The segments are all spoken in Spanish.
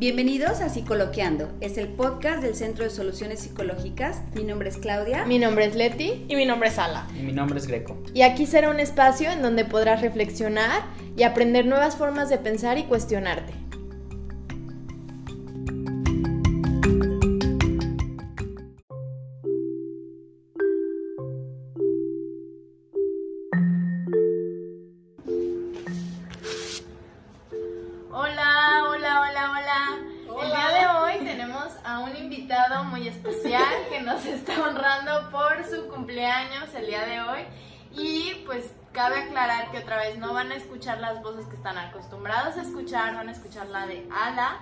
Bienvenidos a Psicoloqueando, es el podcast del Centro de Soluciones Psicológicas. Mi nombre es Claudia. Mi nombre es Leti. Y mi nombre es Ala. Y mi nombre es Greco. Y aquí será un espacio en donde podrás reflexionar y aprender nuevas formas de pensar y cuestionarte. Acostumbrados a escuchar, van a escuchar la de Ala,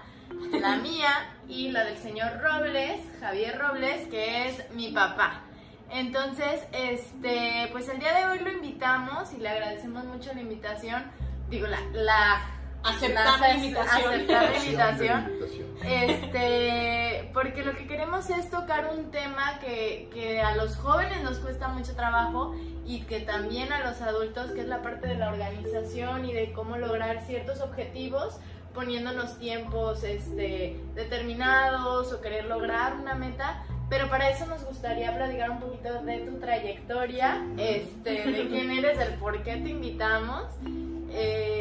la mía y la del señor Robles, Javier Robles, que es mi papá. Entonces, este, pues el día de hoy lo invitamos y le agradecemos mucho la invitación. Digo, la, la Aceptar la invitación. Aceptar la invitación. Este, porque lo que queremos es tocar un tema que, que, a los jóvenes nos cuesta mucho trabajo y que también a los adultos, que es la parte de la organización y de cómo lograr ciertos objetivos poniéndonos tiempos este, determinados o querer lograr una meta. Pero para eso nos gustaría platicar un poquito de tu trayectoria, este, de quién eres, del por qué te invitamos. Eh,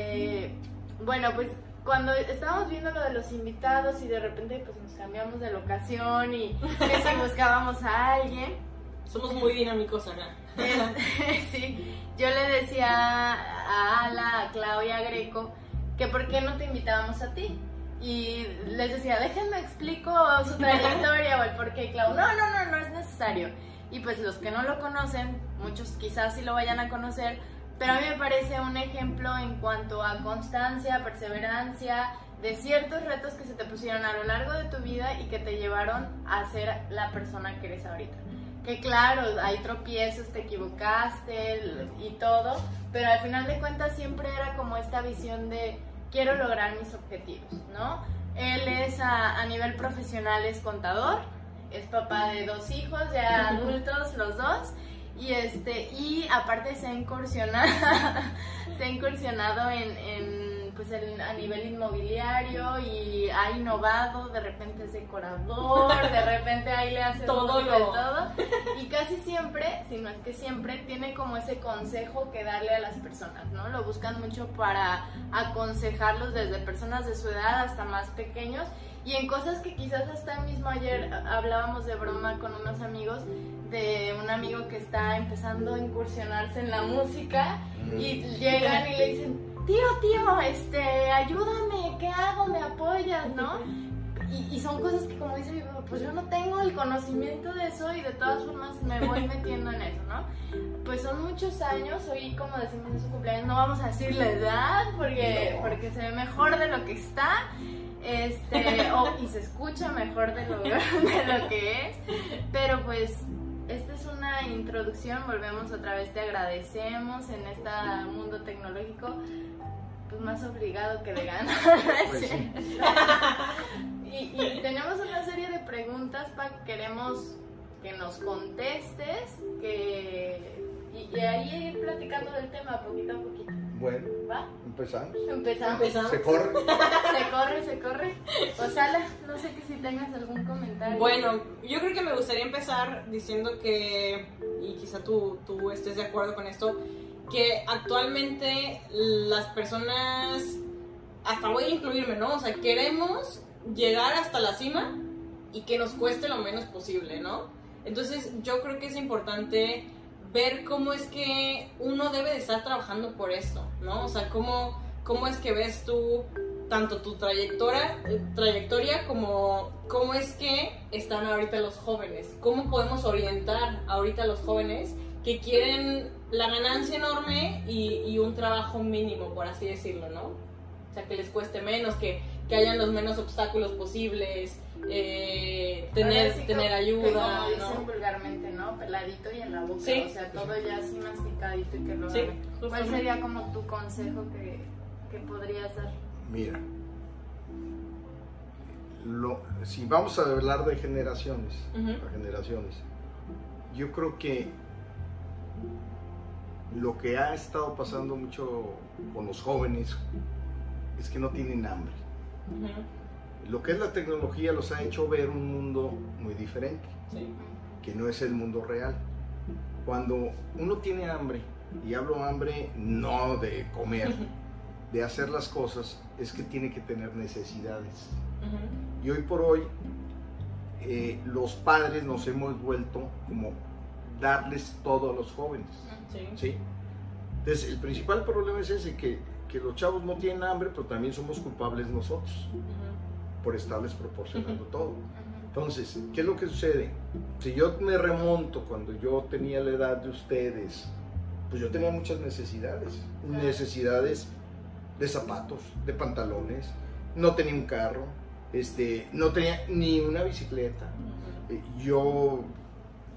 bueno, pues cuando estábamos viendo lo de los invitados y de repente pues nos cambiamos de locación y si buscábamos a alguien. Somos muy dinámicos acá. sí, yo le decía a Ala, a Claudia Greco, que por qué no te invitábamos a ti. Y les decía, déjenme explico su trayectoria o el por qué, Clau. No, no, no, no es necesario. Y pues los que no lo conocen, muchos quizás sí lo vayan a conocer, pero a mí me parece un ejemplo en cuanto a constancia, perseverancia, de ciertos retos que se te pusieron a lo largo de tu vida y que te llevaron a ser la persona que eres ahorita. Que claro, hay tropiezos, te equivocaste y todo, pero al final de cuentas siempre era como esta visión de quiero lograr mis objetivos, ¿no? Él es a, a nivel profesional, es contador, es papá de dos hijos, ya adultos los dos, y este y aparte se ha incursionado se ha incursionado en, en pues en, a nivel inmobiliario y ha innovado de repente es decorador de repente ahí le hace todo todo. Y casi siempre si no es que siempre tiene como ese consejo que darle a las personas no lo buscan mucho para aconsejarlos desde personas de su edad hasta más pequeños y en cosas que quizás hasta mismo ayer hablábamos de broma con unos amigos de un amigo que está empezando a incursionarse en la música y llegan y le dicen, tío, tío, este, ayúdame, ¿qué hago? ¿Me apoyas? ¿No? Y, y son cosas que como dice mi papá, pues yo no tengo el conocimiento de eso y de todas formas me voy metiendo en eso, ¿no? Pues son muchos años, hoy como decimos en su cumpleaños, no vamos a decir la edad porque, porque se ve mejor de lo que está este, o, y se escucha mejor de lo, de lo que es, pero pues esta es una introducción, volvemos otra vez, te agradecemos en este mundo tecnológico, pues más obligado que de ganas. Pues sí. y, y, tenemos una serie de preguntas para que queremos que nos contestes, que, y, y ahí ir platicando del tema poquito a poquito. Bueno, ¿Va? Empezamos. Empezamos. Empezamos. Se corre. Se corre, se corre. O sea, no sé que si tengas algún comentario. Bueno, yo creo que me gustaría empezar diciendo que, y quizá tú, tú estés de acuerdo con esto, que actualmente las personas, hasta voy a incluirme, ¿no? O sea, queremos llegar hasta la cima y que nos cueste lo menos posible, ¿no? Entonces yo creo que es importante ver cómo es que uno debe de estar trabajando por esto, ¿no? O sea, cómo, cómo es que ves tú tanto tu trayectoria, trayectoria como cómo es que están ahorita los jóvenes, cómo podemos orientar ahorita a los jóvenes que quieren la ganancia enorme y, y un trabajo mínimo, por así decirlo, ¿no? O sea, que les cueste menos, que, que hayan los menos obstáculos posibles, eh, tener, sí tener como, ayuda, como ¿no? dicen vulgarmente, ¿no? Peladito y en la boca, Sí. o sea, todo ya así masticadito y que lo Sí. ¿Cuál sería como tu consejo que, que podrías dar? Mira, lo, si vamos a hablar de generaciones, Ujú. de generaciones, yo creo que lo que ha estado pasando mucho con los jóvenes es que no tienen hambre. Lo que es la tecnología los ha hecho ver un mundo muy diferente, Sí. que no es el mundo real. Cuando uno tiene hambre, y hablo hambre no de comer, de hacer las cosas, es que tiene que tener necesidades. Ujú. Y hoy por hoy, eh, los padres nos hemos vuelto como darles todo a los jóvenes. Sí. ¿sí? Entonces, el principal problema es ese, que, que los chavos no tienen hambre, pero también somos culpables nosotros por estarles proporcionando todo. Entonces, ¿qué es lo que sucede? Si yo me remonto cuando yo tenía la edad de ustedes, pues yo tenía muchas necesidades. Necesidades de zapatos, de pantalones, no tenía un carro, este, no tenía ni una bicicleta. Eh, Yo,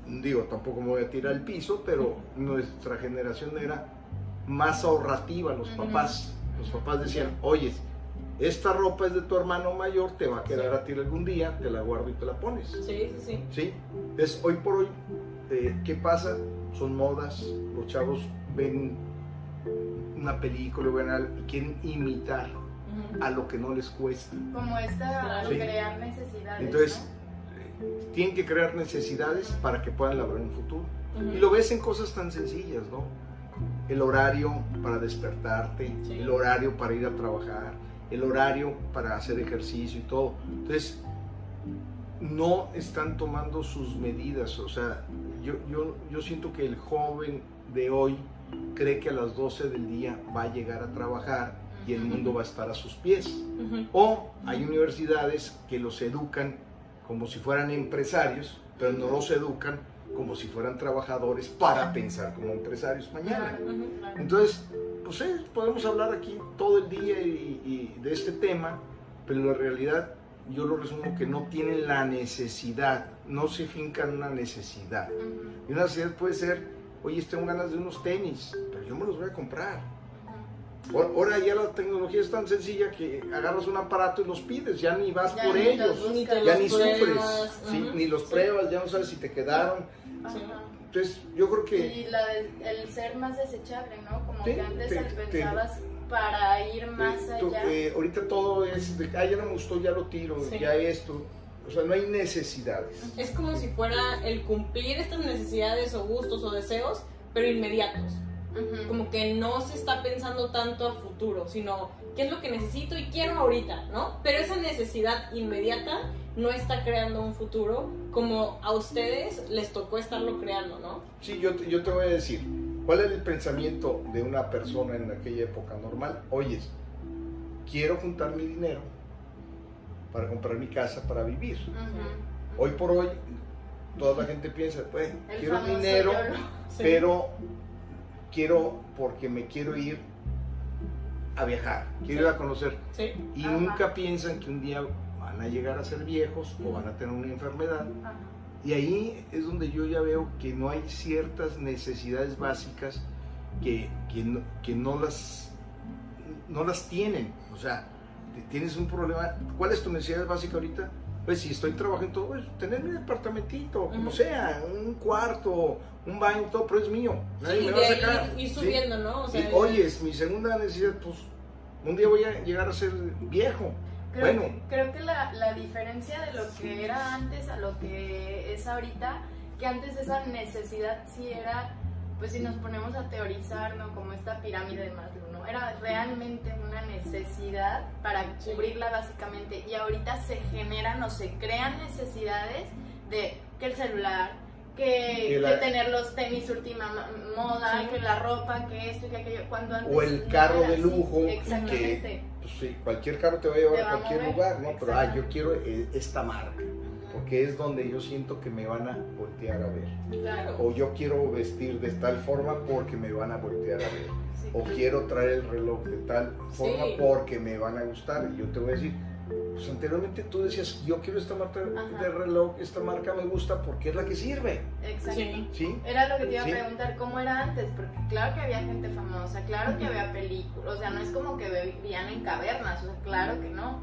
digo, tampoco me voy a tirar al piso, pero nuestra generación era más ahorrativa, los papás. Los papás decían, oye, esta ropa es de tu hermano mayor, te va a quedar a ti algún día, te la guardo y te la pones. Sí, sí, sí. ¿Sí? Entonces, hoy por hoy, eh, ¿qué pasa? Son modas, los chavos ven una película ven algo y quieren imitar a lo que no les cuesta. Como esta, Sí. crear necesidades. Entonces, ¿no? eh, tienen que crear necesidades para que puedan labrar un futuro. Y lo ves en cosas tan sencillas, ¿no? El horario para despertarte, Sí. el horario para ir a trabajar, el horario para hacer ejercicio y todo. Entonces, no están tomando sus medidas. O sea, yo, yo, yo siento que el joven de hoy cree que a las 12 del día va a llegar a trabajar y el mundo va a estar a sus pies. O hay universidades que los educan como si fueran empresarios, pero no los educan como si fueran trabajadores para pensar como empresarios mañana. Entonces, pues eh, podemos hablar aquí todo el día y, y de este tema, pero la realidad yo lo resumo que no tienen la necesidad, no se fincan una necesidad. Y una necesidad puede ser, oye, tengo ganas de unos tenis, pero yo me los voy a comprar. Ahora- ya la tecnología es tan sencilla que agarras un aparato y los pides, ya ni vas Ya por ni ellos, los Ni ya ni sufres, ni los Sí. pruebas, ya no sabes si te quedaron. Ajá. Entonces yo creo que Y la de- el ser más desechable, ¿no? Como Sí, que antes te- te, te- pensabas para ir más eh, tú- allá. eh, ahorita todo es, de, ah, ya no me gustó, ya lo tiro, Sí. ya esto. O sea, no hay necesidades. Es como si fuera el cumplir estas necesidades o gustos o deseos, pero inmediatos. Como que no se está pensando tanto a futuro, sino qué es lo que necesito y quiero ahorita, ¿no? Pero esa necesidad inmediata no está creando un futuro como a ustedes les tocó estarlo creando, ¿no? Sí, yo, te- yo te voy a decir, ¿cuál era el pensamiento de una persona en aquella época normal? Oyes, quiero juntar mi dinero para comprar mi casa para vivir. Hoy por hoy, toda la gente piensa, pues, El quiero dinero. Sí. pero quiero porque me quiero ir a viajar, quiero ir a conocer. Sí. Y Ajá. nunca piensan que un día van a llegar a ser viejos o van a tener una enfermedad. Ajá. Y ahí es donde yo ya veo que no hay ciertas necesidades básicas que, que, no, que no las, no las tienen. O sea, tienes un problema. ¿Cuál es tu necesidad básica ahorita? Pues si estoy trabajando, pues, tener mi departamentito, como Ujú. sea, un cuarto, un baño, todo, pero es mío. Nadie Sí, me va a sacar. ir subiendo, ¿no? O sea, Y, oye, es mi segunda necesidad, pues un día voy a llegar a ser viejo. Creo, bueno, que, creo que la, la diferencia de lo que era antes a lo que es ahorita, que antes esa necesidad sí era, pues si nos ponemos a teorizar, ¿no? Como esta pirámide de Maslow, ¿no? Era realmente una necesidad para cubrirla básicamente. Y ahorita se generan o se crean necesidades de que el celular, que, Que la- que tener los tenis última ma- moda, Sí. que la ropa, que esto y que aquello. Cuando antes o el carro de lujo, que pues, sí, cualquier carro te va a llevar a cualquier mover, lugar, ¿no? Pero ah, yo quiero eh, esta marca, porque es donde yo siento que me van a voltear a ver. Claro. O yo quiero vestir de tal forma porque me van a voltear a ver. Sí, O claro. quiero traer el reloj de tal forma porque me van a gustar. Y yo te voy a decir, pues anteriormente tú decías, yo quiero esta marca Ajá. de reloj, esta marca me gusta porque es la que sirve. Exacto. Sí. ¿Sí? Era lo que te iba Sí. a preguntar, ¿cómo era antes? Porque claro que había gente famosa, claro que había películas, o sea, no es como que vivían en cavernas, o sea, claro que no.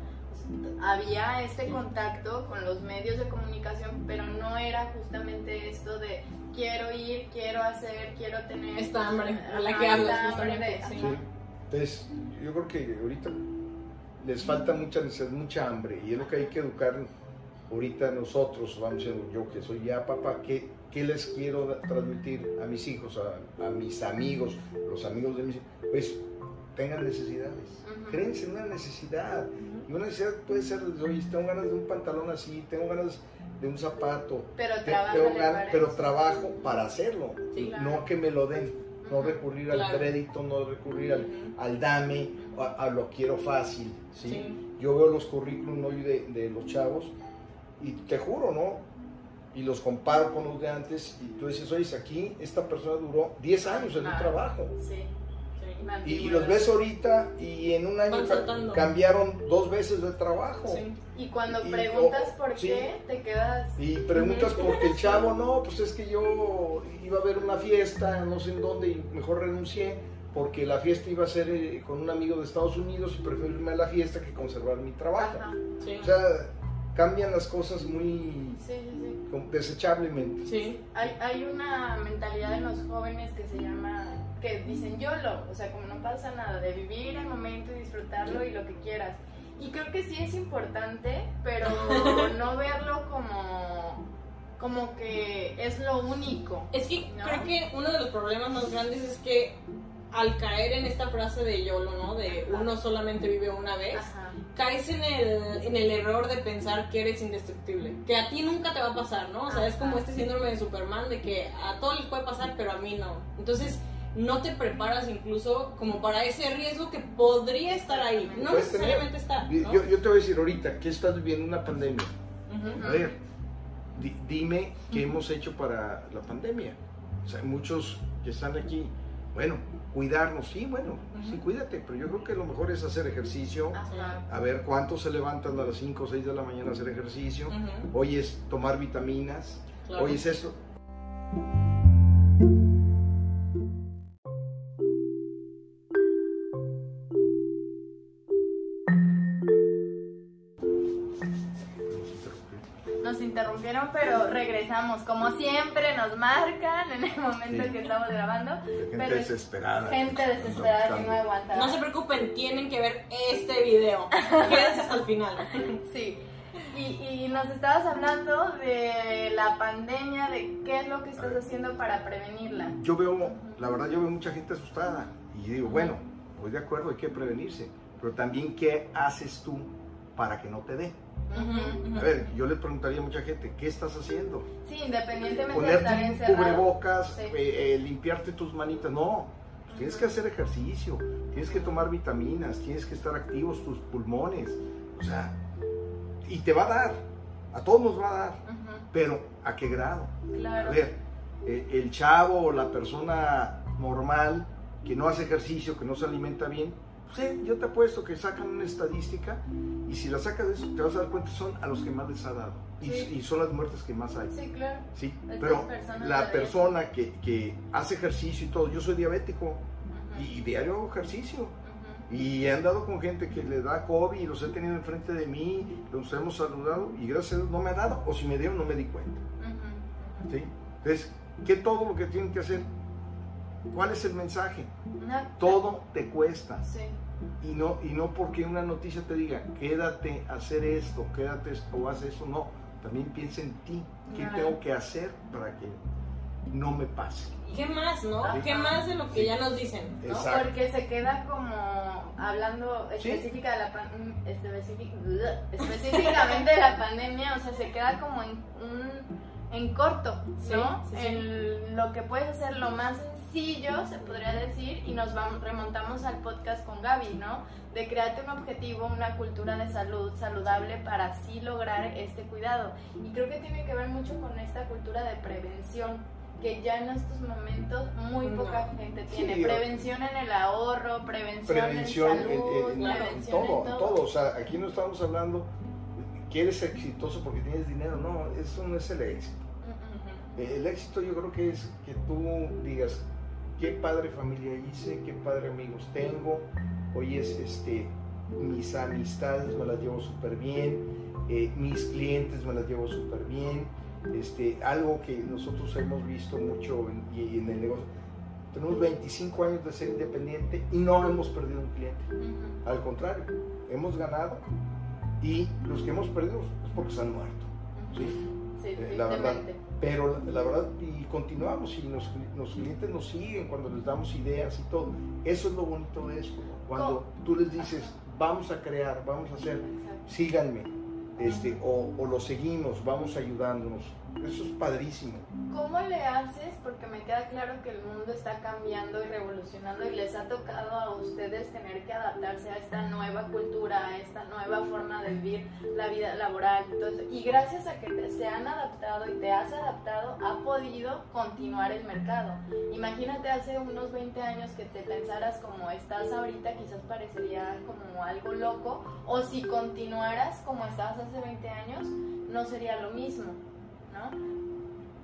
Había este contacto con los medios de comunicación, pero no era justamente esto de quiero ir, quiero hacer, quiero tener... Esta hambre, a la que hablas esta hambre justamente, de-. Entonces, yo creo que ahorita les falta mucha necesidad, mucha hambre y es lo que hay que educar ahorita nosotros, vamos a decir, yo que soy ya papá, ¿qué, qué les quiero transmitir a mis hijos, a, a mis amigos, los amigos de mis hijos? Pues tengan necesidades, Ujú. créense en una necesidad. Y una necesidad puede ser, oye, tengo ganas de un pantalón así, tengo ganas de un zapato, Pero te- tengo ganas- pero trabajo para hacerlo, Sí, claro. no que me lo den, no recurrir al crédito, no recurrir al, al dame, a, a lo quiero fácil, ¿sí? Sí. Yo veo los currículum hoy de, de los chavos y te juro, ¿no? Y los comparo con los de antes y tú dices, oye, aquí esta persona duró 10 años en un Ah. trabajo. Sí. Una Y, y los ves ahorita y en un año ca- cambiaron dos veces de trabajo. Sí. Y cuando Y- preguntas por sí. qué, te quedas. Y preguntas porque el chavo, no, pues es que yo iba a ver una fiesta, no sé en dónde, y mejor renuncié porque la fiesta iba a ser eh, con un amigo de Estados Unidos y prefiero irme a la fiesta que conservar mi trabajo. Ajá. Sí. O sea, cambian las cosas muy Sí, sí, desechablemente. Sí. Hay, hay una mentalidad en los jóvenes que se llama, que dicen YOLO, o sea, como no pasa nada, de vivir el momento y disfrutarlo y lo que quieras. Y creo que sí es importante, pero no verlo como, como que es lo único. Es que ¿No? creo que uno de los problemas más grandes es que al caer en esta frase de YOLO, ¿no? De uno solamente vive una vez, Ajá. caes en el, en el error de pensar que eres indestructible, que a ti nunca te va a pasar, ¿no? O sea, es como este síndrome de Superman de que a todos les puede pasar, pero a mí no. Entonces, no te preparas incluso como para ese riesgo que podría estar ahí. No Puedes tener. necesariamente está, ¿no? Yo, yo te voy a decir ahorita, ¿qué estás viviendo una pandemia? A ver, di- dime qué hemos hecho para la pandemia. O sea, muchos que están aquí, bueno, cuidarnos, sí, bueno, sí, cuídate, pero yo creo que lo mejor es hacer ejercicio, Ajá. a ver cuántos se levantan a las 5 o 6 de la mañana a hacer ejercicio, hoy es tomar vitaminas, claro. hoy es esto. Nos interrumpieron, pero regresamos. Como siempre, nos marcan en el momento Sí. que estamos grabando. Gente Pero- desesperada. Gente desesperada que no aguanta. No se preocupen, tienen que ver este video. Quédense hasta el final. Sí. Y, y nos estabas hablando de la pandemia, de qué es lo que estás haciendo para prevenirla. Yo veo, la verdad, yo veo mucha gente asustada y digo, bueno, voy de acuerdo, hay que prevenirse, pero también qué haces tú para que no te dé. A ver, yo le preguntaría a mucha gente, ¿qué estás haciendo? Sí, independientemente de estar encerrado. cubrebocas, Sí. eh, eh, limpiarte tus manitas, no. Pues tienes que hacer ejercicio, tienes que tomar vitaminas, tienes que estar activos tus pulmones, o sea, y te va a dar, a todos nos va a dar, pero ¿a qué grado? Claro. A ver, eh, el chavo o la persona normal que no hace ejercicio, que no se alimenta bien, eh, yo te apuesto que sacan una estadística y si la sacas de eso te vas a dar cuenta son a los que más les ha dado y, Sí. y son las muertes que más hay. Sí, claro. Sí, Estas pero la persona que, que hace ejercicio y todo, yo soy diabético y diario hago ejercicio y he andado con gente que le da COVID y los he tenido enfrente de mí, los hemos saludado y gracias a Dios no me ha dado o si me dio no me di cuenta. ¿sí? Entonces, ¿qué todo lo que tienen que hacer? ¿Cuál es el mensaje? Todo te cuesta. Sí. Y no, y no porque una noticia te diga, quédate a hacer esto, quédate o haz eso, no. También piensa en ti, qué Claro. tengo que hacer para que no me pase. ¿Qué más, no? Ajá. ¿Qué más de lo que ya nos dicen? ¿no? Exacto. Porque se queda como hablando Sí. específica de la pan- específic- específicamente de la pandemia, o sea, se queda como en un en corto, ¿no? Sí, sí, sí. En lo que puedes hacer lo más sencillo, se podría decir, y nos vamos, remontamos al podcast con Gaby, ¿no? De crearte un objetivo, una cultura de salud saludable para así lograr este cuidado. Y creo que tiene que ver mucho con esta cultura de prevención que ya en estos momentos muy No. poca gente Sí, tiene. yo- prevención en el ahorro, prevención, Prevención en salud, en- en- en prevención todo, en en todo. O sea, aquí no estamos hablando que eres exitoso porque tienes dinero, no, eso no es el éxito. Mm. El éxito yo creo que es que tú digas, qué padre familia hice, qué padre amigos tengo, hoy es este, mis amistades me las llevo súper bien, eh, mis clientes me las llevo súper bien, este, algo que nosotros hemos visto mucho en, y en el negocio. Tenemos 25 años de ser independiente y no hemos perdido un cliente. Al contrario, hemos ganado y los que hemos perdido es porque se han muerto. ¿sí? Sí, Eh, la verdad. Pero la, la verdad, y continuamos, y los, los clientes nos siguen cuando les damos ideas y todo. Eso es lo bonito de esto. Cuando tú les dices, vamos a crear, vamos a hacer, síganme, este, o, o lo seguimos, vamos ayudándonos. Eso es padrísimo. ¿Cómo le haces? Porque me queda claro que el mundo está cambiando y revolucionando y les ha tocado a ustedes tener que adaptarse a esta nueva cultura, a esta nueva forma de vivir la vida laboral. Entonces, y gracias a que te- se han adaptado y te has adaptado, ha podido continuar el mercado. Imagínate hace unos 20 años que te pensaras como estás ahorita, quizás parecería como algo loco, o si continuaras como estabas hace 20 años, no sería lo mismo.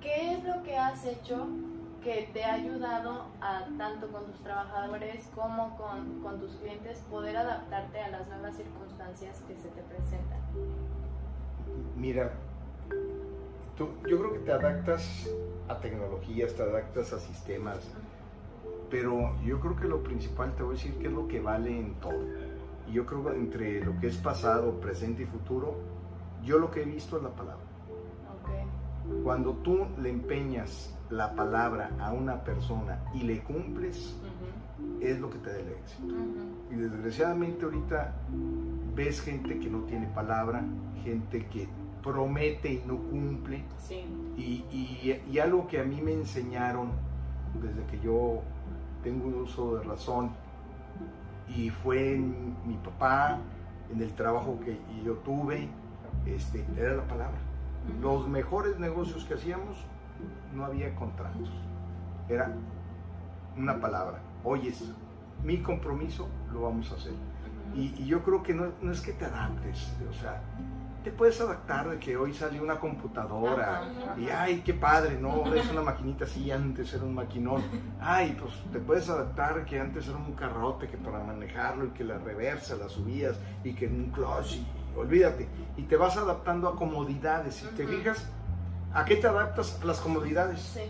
¿Qué es lo que has hecho que te ha ayudado a tanto con tus trabajadores como con, con tus clientes poder adaptarte a las nuevas circunstancias que se te presentan? Mira, tú, yo creo que te adaptas a tecnologías, te adaptas a sistemas, pero yo creo que lo principal, te voy a decir, que es lo que vale en todo. Y yo creo que entre lo que es pasado, presente y futuro, yo lo que he visto es la palabra. Cuando tú le empeñas la palabra a una persona y le cumples, es lo que te da el éxito. Y desgraciadamente ahorita ves gente que no tiene palabra, gente que promete y no cumple. Sí. Y, y- y algo que a mí me enseñaron desde que yo tengo uso de razón y fue en mi papá, en el trabajo que yo tuve, este, era la palabra. Los mejores negocios que hacíamos no había contratos, era una palabra. Oyes, mi compromiso lo vamos a hacer. Y, y yo creo que no, no es que te adaptes, o sea, te puedes adaptar de que hoy salió una computadora y ay, qué padre, ¿no? Ahora es una maquinita así, antes era un maquinón. Ay, pues te puedes adaptar que antes era un carrote que para manejarlo y que la reversa la subías y que en un clutch y olvídate. Y te vas adaptando a comodidades. Si te fijas, ¿a qué te adaptas? A las comodidades. Sí.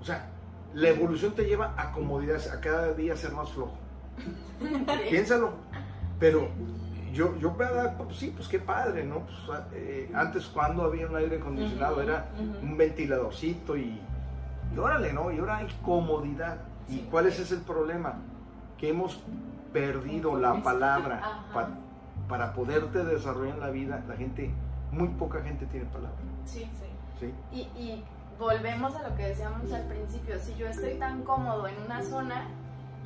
O sea, la evolución te lleva a comodidades, a cada día ser más flojo. Piénsalo. Pero yo, yo me adapto, pues sí, pues qué padre, ¿no? Pues, eh, antes cuando había un aire acondicionado era un ventiladorcito y, y órale, ¿no? Y ahora hay comodidad. ¿Y cuál es ese el problema? Que hemos perdido la palabra pa- para poderte desarrollar en la vida. La gente, muy poca gente tiene palabra. Sí, sí. ¿sí? Y, y volvemos a lo que decíamos al principio, si yo estoy tan cómodo en una zona,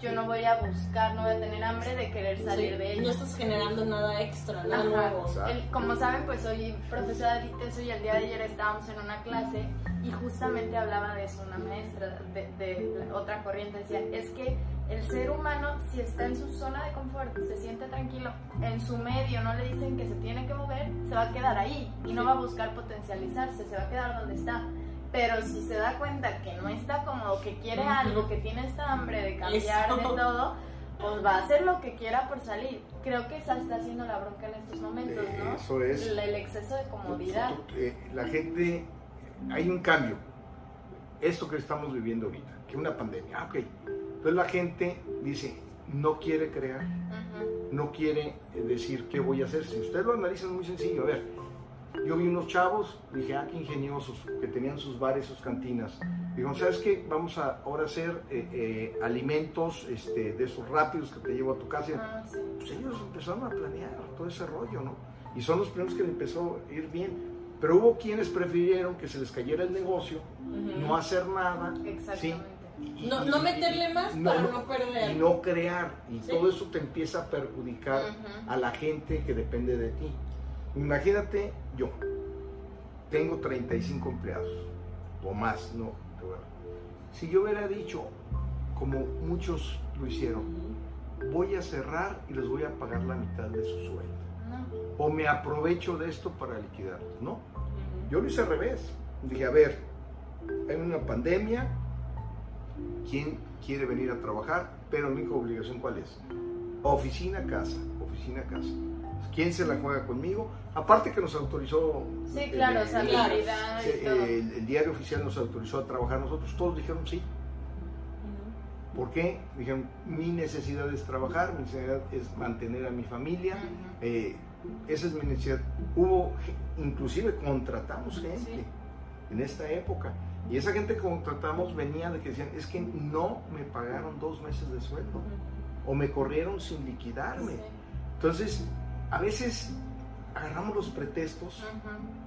yo no voy a buscar, no voy a tener hambre de querer salir Sí, de ella. No estás generando nada extra, nada Ajá. nuevo. Como saben, pues soy profesora de ITESO y el día de ayer estábamos en una clase y justamente hablaba de eso una maestra de, otra corriente. Decía, es que el ser humano, si está en su zona de confort, se siente tranquilo, en su medio no le dicen que se tiene que mover, se va a quedar ahí y no va a buscar potencializarse, se va a quedar donde está. Pero si se da cuenta que no está cómodo, que quiere algo, que tiene esta hambre de cambiar Eso. de todo, pues va a hacer lo que quiera por salir. Creo que esa está haciendo la bronca en estos momentos, ¿no? Eso es. El, el exceso de comodidad. Eh, La gente, hay un cambio. Esto que estamos viviendo ahorita, que una pandemia. Ah, ok. Entonces la gente dice, no quiere crear, no quiere eh, decir qué voy a hacer. Si ustedes lo analizan es muy sencillo. A ver, yo vi unos chavos, dije, ah, qué ingeniosos, que tenían sus bares, sus cantinas. Digo, ¿sabes qué? Vamos a ahora hacer eh, eh, alimentos este, de esos rápidos que te llevo a tu casa. Ah, sí. Pues ellos empezaron a planear todo ese rollo, ¿no? Y son los primeros que le empezó a ir bien. Pero hubo quienes prefirieron que se les cayera el negocio, no hacer nada. Exactamente. No, no meterle más no, para no, perder. y no crear. Y Sí. todo eso te empieza a perjudicar a la gente que depende de ti. Imagínate yo, tengo 35 empleados o más, no. Si yo hubiera dicho, como muchos lo hicieron, voy a cerrar y les voy a pagar la mitad de su sueldo. No. O me aprovecho de esto para liquidarlos, ¿no? Yo lo hice al revés. Dije, a ver, hay una pandemia, ¿quién quiere venir a trabajar? Pero mi única obligación, ¿cuál es? Oficina, casa, oficina, casa. ¿Quién se la juega conmigo? Aparte que nos autorizó... Sí, el- claro, el- salubridad el, y todo. el- el diario oficial nos autorizó a trabajar nosotros, todos dijeron sí. ¿Por qué? Dijeron, mi necesidad es trabajar, mi necesidad es mantener a mi familia, eh, esa es mi necesidad. Hubo, inclusive contratamos gente en esta época. Y esa gente que contratamos venía de que decían, es que no me pagaron dos meses de sueldo o me corrieron sin liquidarme. Entonces, a veces agarramos los pretextos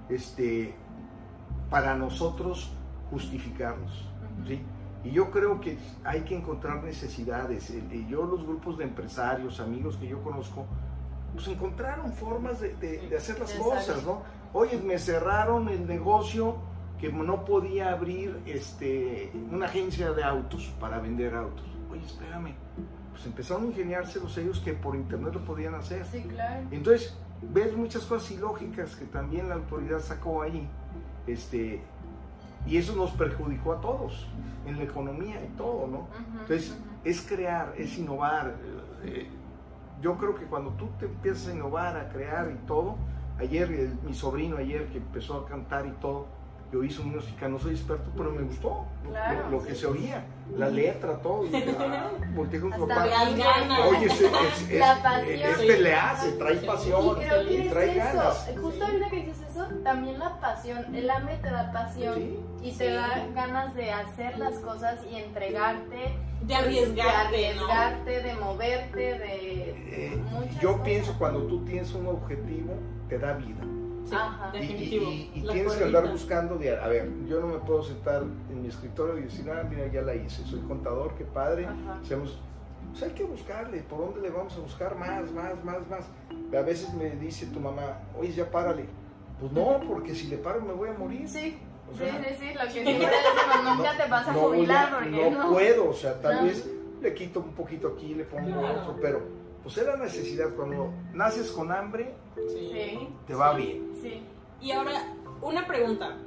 este, para nosotros justificarnos. ¿sí? Y yo creo que hay que encontrar necesidades. Yo los grupos de empresarios, amigos que yo conozco, pues encontraron formas de, de, hacer las cosas, ¿no? Oye, me cerraron el negocio que no podía abrir este, una agencia de autos para vender autos. Oye, espérame. Pues empezaron a ingeniarse los sellos que por internet lo podían hacer. Sí, claro. Entonces, ves muchas cosas ilógicas que también la autoridad sacó ahí. Este, y eso nos perjudicó a todos, en la economía y todo, ¿no? Entonces, es crear, es innovar. Eh, yo creo que cuando tú te empiezas a innovar, a crear y todo, ayer mi sobrino ayer que empezó a cantar y todo, yo hice música, no soy experto, pero me gustó lo, que se oía, la letra, todo. Ah, volteé con papá. Oye, es, es, la pasión. este le hace, trae pasión y, creo que trae ganas. Justo ahorita que dices eso, también la pasión, el hambre te da pasión y te da ganas de hacer las cosas y entregarte. De arriesgarte, de, arriesgarte, de moverte, de... Eh, yo pienso cuando tú tienes un objetivo, te da vida y, tienes que andar buscando, de, a ver, yo no me puedo sentar en mi escritorio y decir, ah, mira, ya la hice, soy contador, qué padre, pues hay que buscarle, ¿por dónde le vamos a buscar más, más, más, más? A veces me dice tu mamá, oye, ya párale. Pues no, porque si le paro me voy a morir. Sí. sí, sí, sí, lo que siempre decimos, nunca te vas a jubilar porque no, puedo, o sea, tal vez le quito un poquito aquí, le pongo otro, pero pues es la necesidad. Cuando naces con hambre, te va bien. Y ahora, una pregunta.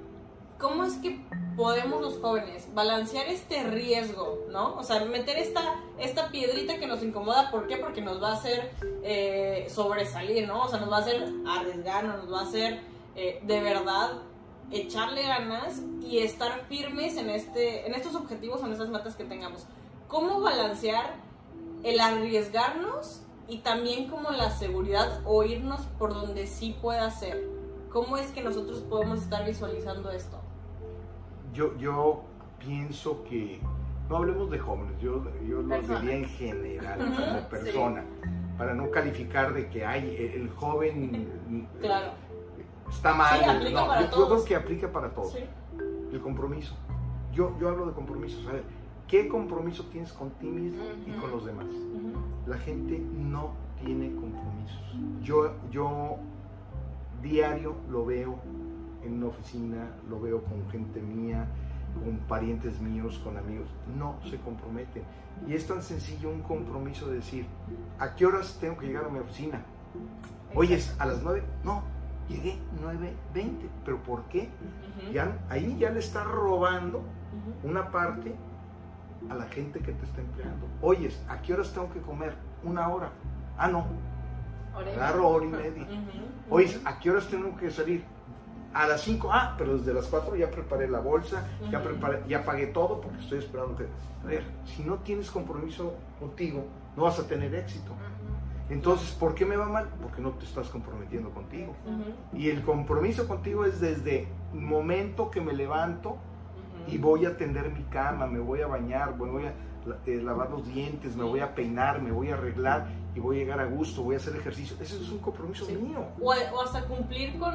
¿Cómo es que podemos los jóvenes balancear este riesgo, ¿no? O sea, meter esta, esta piedrita que nos incomoda, ¿por qué? Porque nos va a hacer eh, sobresalir, ¿no? O sea, nos va a hacer arriesgarnos, nos va a hacer eh, de verdad echarle ganas y estar firmes en, este, en estos objetivos, en estas metas que tengamos. ¿Cómo balancear el arriesgarnos y también como la seguridad o irnos por donde sí pueda ser. ¿Cómo es que nosotros podemos estar visualizando esto? Yo, yo pienso que, no hablemos de jóvenes, yo, yo lo diría en general, como persona, para no calificar de que hay el joven claro. está mal. no, yo, creo que aplica para todos. El compromiso. Yo, yo hablo de compromiso, ¿sabes? ¿Qué compromiso tienes con ti mismo y con los demás? La gente no tiene compromisos. Yo, yo diario lo veo en una oficina, lo veo con gente mía, con parientes míos, con amigos. No se comprometen. Y es tan sencillo un compromiso de decir, ¿a qué horas tengo que llegar a mi oficina? Oyes, a las 9. No, llegué 9.20. ¿Pero por qué? ya, ahí ya le está robando una parte a la gente que te está empleando. Oyes, ¿a qué horas tengo que comer? Una hora. Ah, no. Agarro hora y media. Oyes, ¿a qué horas tengo que salir? A las 5, ah, pero desde las 4 ya preparé la bolsa, ya, preparé, ya pagué todo porque estoy esperando que... A ver, si no tienes compromiso contigo, no vas a tener éxito. Entonces, ¿por qué me va mal? Porque no te estás comprometiendo contigo. Y el compromiso contigo es desde el momento que me levanto, y voy a tender mi cama, me voy a bañar, voy a eh, lavar los dientes, me voy a peinar, me voy a arreglar y voy a llegar a gusto, voy a hacer ejercicio. Ese es un compromiso mío. O, hasta cumplir con,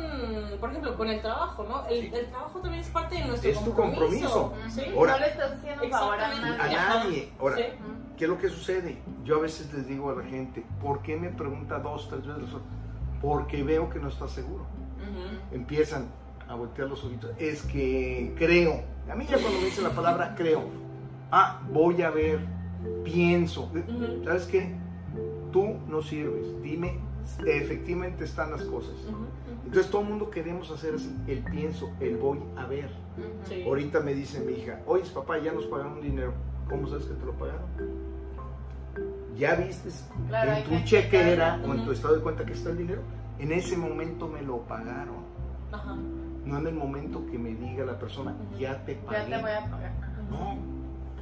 por ejemplo, con el trabajo, ¿no? El, trabajo también es parte de nuestro es compromiso. Es tu compromiso. Ahora, no le estás haciendo favor a nadie. A nadie. Ahora, ¿qué es lo que sucede? Yo a veces les digo a la gente, ¿por qué me pregunta dos, tres veces? Porque veo que no está seguro. Empiezan a voltear los ojitos. Es que creo a mí ya cuando me dice la palabra creo, ah, voy a ver, pienso, ¿sabes qué? Tú no sirves, dime, efectivamente están las cosas. Entonces todo el mundo queremos hacer así, el pienso, el voy a ver. Ahorita me dice mi hija, oye papá, ya nos pagaron dinero, ¿cómo sabes que te lo pagaron? Ya viste en tu chequera o en tu estado de cuenta que está el dinero, en ese momento me lo pagaron. Ajá no en el momento que me diga la persona, ya te pagué. Ya te voy a pagar. No,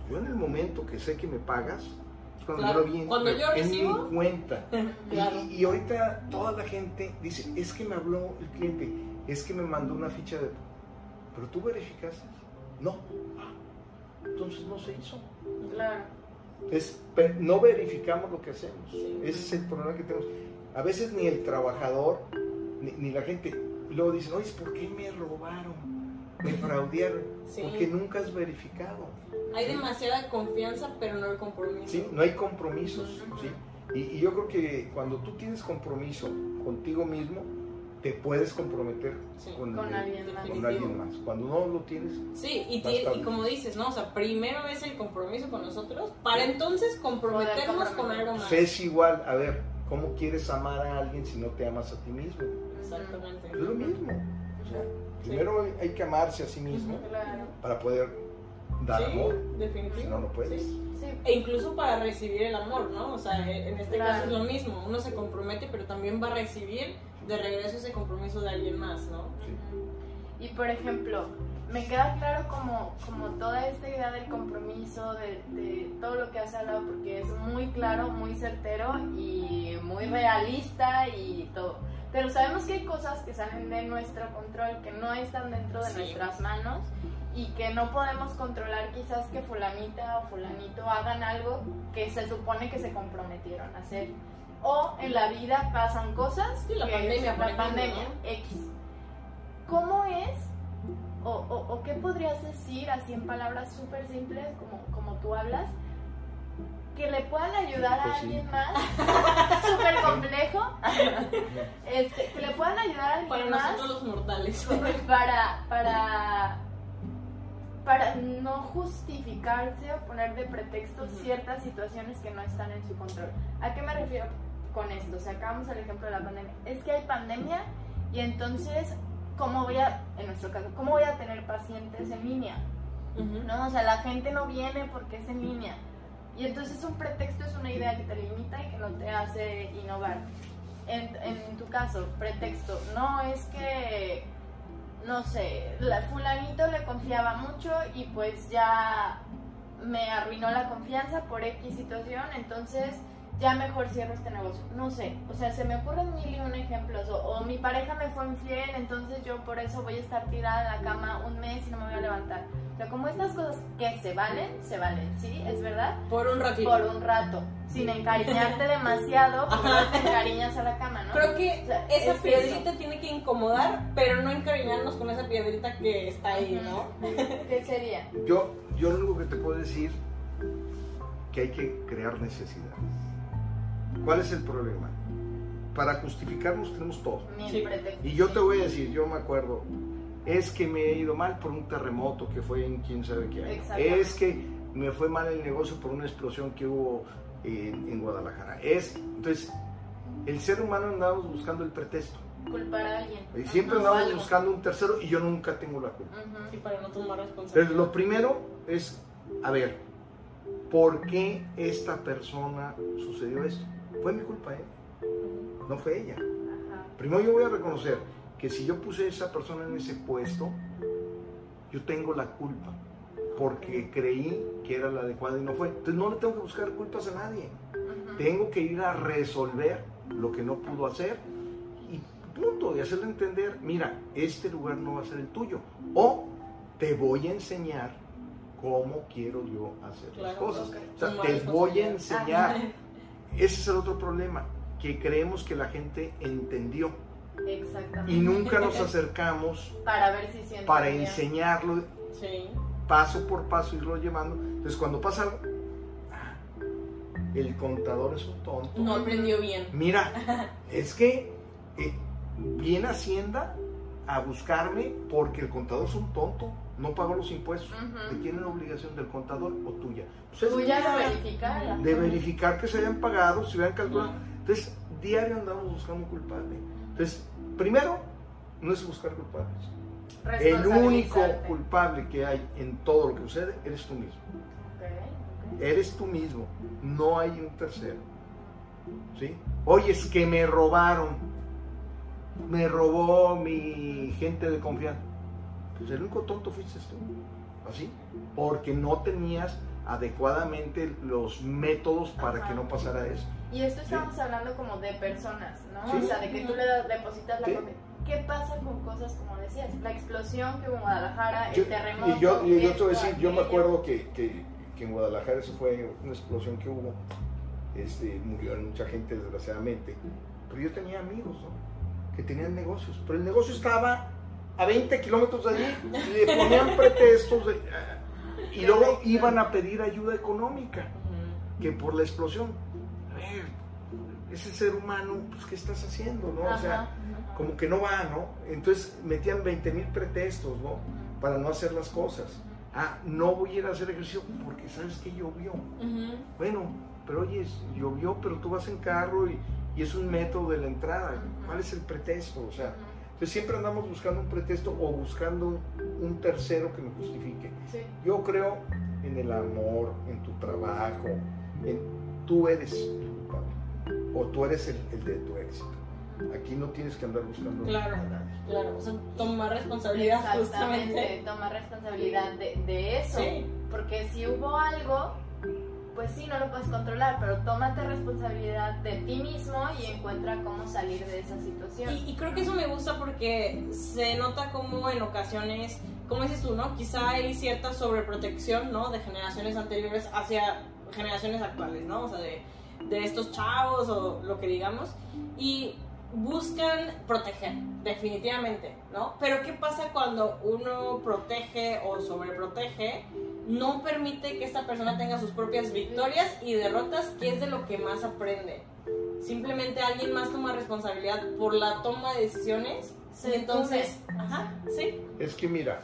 Yo en el momento que sé que me pagas, es cuando Claro. yo lo vi en, Cuando yo en recibo- mi cuenta. Claro. Y, y ahorita toda la gente dice, es que me habló el cliente, es que me mandó una ficha de... Pero tú verificaste. No. Entonces no se hizo. Claro. Es, no verificamos lo que hacemos. Sí. Ese es el problema que tenemos. A veces ni el trabajador, ni, ni la gente, luego dicen, oye, ¿por qué me robaron? Me fraudearon. Sí. Porque nunca has verificado. Hay demasiada confianza, pero no hay compromiso. ¿sí? No hay compromisos. ¿sí? Y, y yo creo que cuando tú tienes compromiso contigo mismo, te puedes comprometer Sí, con, Con el- alguien más. con alguien más. Cuando no lo tienes, Sí, y, como dices, ¿no? O sea, primero es el compromiso con nosotros, para entonces comprometernos con algo más. es igual, a ver, ¿cómo quieres amar a alguien si no te amas a ti mismo? Exactamente. Es lo mismo. O sea, primero hay- hay que amarse a sí mismo Claro. para poder dar Sí, amor. definitivo. Si no, no puedes. Sí. Sí. E incluso para recibir el amor, ¿no? O sea, en este Claro. caso es lo mismo. Uno se compromete, pero también va a recibir de regreso ese compromiso de alguien más, ¿no? Sí. Y por ejemplo, me queda claro como, como toda esta idea del compromiso, de, de todo lo que has hablado, porque es muy claro, muy certero y muy realista y todo. Pero sabemos que hay cosas que salen de nuestro control, que no están dentro de Sí. nuestras manos y que no podemos controlar quizás que fulanita o fulanito hagan algo que se supone que se comprometieron a hacer. O en la vida pasan cosas. Sí, la que- pandemia, la pandemia, ¿no? X. ¿Cómo es o, o- o qué podrías decir así en palabras súper simples como, como tú hablas que le puedan ayudar a Pues alguien más súper complejo este, que le puedan ayudar a alguien Para más nosotros los mortales. para para para no justificarse o poner de pretexto ciertas situaciones que no están en su control. ¿A qué me refiero con esto? O sea, acabamos el ejemplo de la pandemia. Es que hay pandemia y entonces, ¿cómo voy a, en nuestro caso, cómo voy a tener pacientes en línea? ¿no? O sea, la gente no viene porque es en línea. Y entonces un pretexto es una idea que te limita y que no te hace innovar. En, tu caso, pretexto, no es que, no sé, la fulanito le confiaba mucho y pues ya me arruinó la confianza por X situación, entonces ya mejor cierro este negocio. No sé, o sea, se me ocurren mil y un ejemplos. O, o mi pareja me fue infiel, entonces yo por eso voy a estar tirada en la cama un mes y no me voy a levantar. O sea, como estas cosas que se valen, se valen, ¿sí? Es verdad. Por un ratito. Por un rato, sin encariñarte demasiado, porque Ajá. no te encariñas a la cama, ¿no? Creo que O sea, esa es piedrita tiene que incomodar, pero no encariñarnos con esa piedrita que está ahí, ¿no? ¿Qué sería? Yo, yo lo único que te puedo decir que hay que crear necesidades. ¿Cuál es el problema? Para justificarnos tenemos todo. Sí. Y yo te voy a decir, yo me acuerdo, es que me he ido mal por un terremoto que fue en quién sabe qué año. Es que me fue mal el negocio por una explosión que hubo en, en Guadalajara. Es, entonces, el ser humano andamos buscando el pretexto. Culpar a alguien. Y siempre andamos algo. buscando un tercero y yo nunca tengo la culpa. Ujú. Y para no tomar Entonces, responsabilidad. lo primero es, a ver, ¿por qué esta persona sucedió esto? Fue mi culpa, ¿eh? No fue ella. Ajá. Primero yo voy a reconocer que si yo puse a esa persona en ese puesto, yo tengo la culpa, porque creí que era la adecuada y no fue. Entonces no le tengo que buscar culpas a nadie. Tengo que ir a resolver lo que no pudo hacer y punto, y hacerle entender, mira, este lugar no va a ser el tuyo. O te voy a enseñar cómo quiero yo hacer las cosas. O sea, te voy a enseñar. Ese es el otro problema, que creemos que la gente entendió Exactamente. y nunca nos acercamos Para ver si para bien. enseñarlo Sí. paso por paso, irlo llevando. Entonces cuando pasa algo, ah, el contador es un tonto. No aprendió bien. Mira, es que eh, viene Hacienda a buscarme porque el contador es un tonto, no pagó los impuestos. Ujú. ¿De quién es la obligación? ¿Del contador o tuya? Pues es Tuya de verificar. de verificar que se hayan pagado, si hubieran calculado. Entonces, diario andamos buscando un culpable. Entonces, primero, no es buscar culpables. El único culpable que hay en todo lo que sucede eres tú mismo. Eres tú mismo, no hay un tercero. ¿Sí? Oye, es que me robaron. Me robó mi gente de confianza. Pues el único tonto fuiste tú. ¿Así? Porque no tenías adecuadamente los métodos para Ajá. que no pasara eso. Y esto estamos hablando como de personas, ¿no? Sí. O sea, de que tú le depositas la Sí. ¿Qué pasa con cosas como decías? La explosión que hubo en Guadalajara, Yo- el terremoto. y yo, y yo te voy a decir, yo me acuerdo que, que, que en Guadalajara eso fue una explosión que hubo, este, murieron mucha gente desgraciadamente, pero yo tenía amigos ¿no? que tenían negocios, pero el negocio estaba a 20 kilómetros de allí, y le ponían pretextos de- y luego iban a pedir ayuda económica, que por la explosión, a ver, ese ser humano, pues ¿qué estás haciendo? ¿no? O sea, como que no va, ¿no? Entonces metían 20 mil pretextos, ¿no? Para no hacer las cosas. Ah, no voy a ir a hacer ejercicio porque sabes que llovió. Bueno, pero oye, llovió, pero tú vas en carro y, y es un método de la entrada. ¿Cuál es el pretexto? O sea. Entonces siempre andamos buscando un pretexto o buscando un tercero que me justifique. Sí. Yo creo en el amor, en tu trabajo, en tú eres el culpable o tú eres el, el de tu éxito. Aquí no tienes que andar buscando Claro. a nadie. Claro, o sea, tomar responsabilidad Exactamente, justamente. tomar responsabilidad de, de eso. Sí. Porque si hubo algo, pues sí, no lo puedes controlar, pero tómate responsabilidad de ti mismo y encuentra cómo salir de esa situación. Y, y creo que eso me gusta porque se nota como en ocasiones, como dices tú, ¿no? Quizá hay cierta sobreprotección, ¿no? De generaciones anteriores hacia generaciones actuales, ¿no? O sea, de, de estos chavos o lo que digamos. Y buscan proteger, definitivamente, ¿no? Pero ¿qué pasa cuando uno protege o sobreprotege? No permite que esta persona tenga sus propias victorias y derrotas, que es de lo que más aprende. Simplemente alguien más toma responsabilidad por la toma de decisiones. Entonces, ajá, sí. Es que mira,